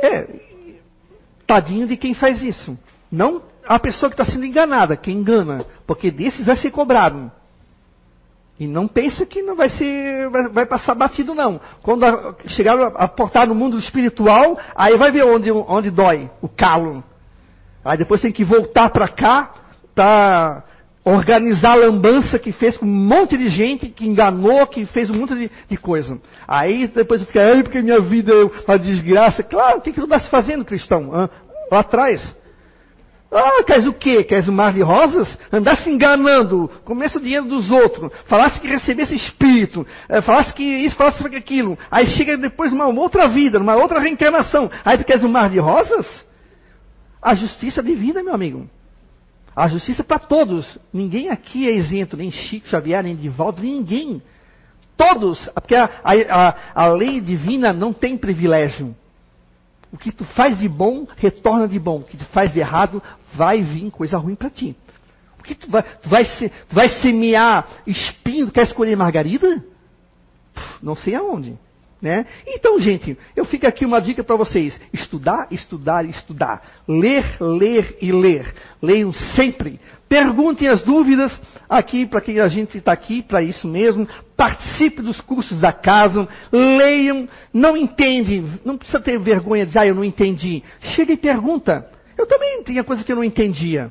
É, tadinho de quem faz isso. Não a pessoa que está sendo enganada, quem engana, porque desses vai ser cobrado. E não pensa que não vai ser, vai, vai passar batido não. Quando a, chegar a, a portar no mundo espiritual, aí vai ver onde, onde dói o calo. Aí depois tem que voltar para cá para organizar a lambança que fez com um monte de gente, que enganou, que fez um monte de, de coisa. Aí depois fica, ai, porque minha vida é uma desgraça. Claro, o que, que tu está se fazendo, cristão? Hã? Lá atrás. Ah, queres o quê? Queres um mar de rosas? Andar se enganando, começa o dinheiro dos outros, falasse que recebesse espírito, é, falasse que isso, falasse que aquilo. Aí chega depois uma outra vida, uma outra reencarnação. Aí tu queres um mar de rosas? a justiça divina, meu amigo. A justiça para todos. Ninguém aqui é isento, nem Chico Xavier, nem Divaldo, ninguém. Todos, porque a, a, a, lei divina não tem privilégio. O que tu faz de bom, retorna de bom. O que tu faz de errado, vai vir coisa ruim para ti. O que tu vai, tu vai, se, tu vai semear espinho, tu quer escolher margarida? Não sei aonde. Né? Então, gente, eu fico aqui uma dica para vocês: estudar, estudar, estudar. Ler, ler e ler. Leiam sempre. Perguntem as dúvidas aqui, para quem a gente está aqui, para isso mesmo. Participe dos cursos da casa. Leiam. Não entende, não precisa ter vergonha de dizer, ah, eu não entendi. Chega e pergunta. Eu também tinha coisa que eu não entendia.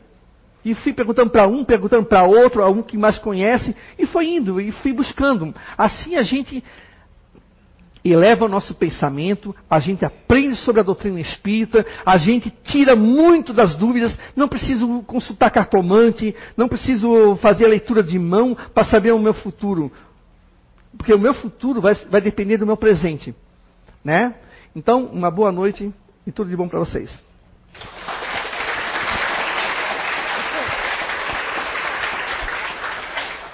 E fui perguntando para um, perguntando para outro, a um que mais conhece, e foi indo, e fui buscando. Assim a gente eleva o nosso pensamento, a gente aprende sobre a doutrina espírita, a gente tira muito das dúvidas, não preciso consultar cartomante, não preciso fazer a leitura de mão para saber o meu futuro. Porque o meu futuro vai, vai depender do meu presente. Né? Então, uma boa noite e tudo de bom para vocês.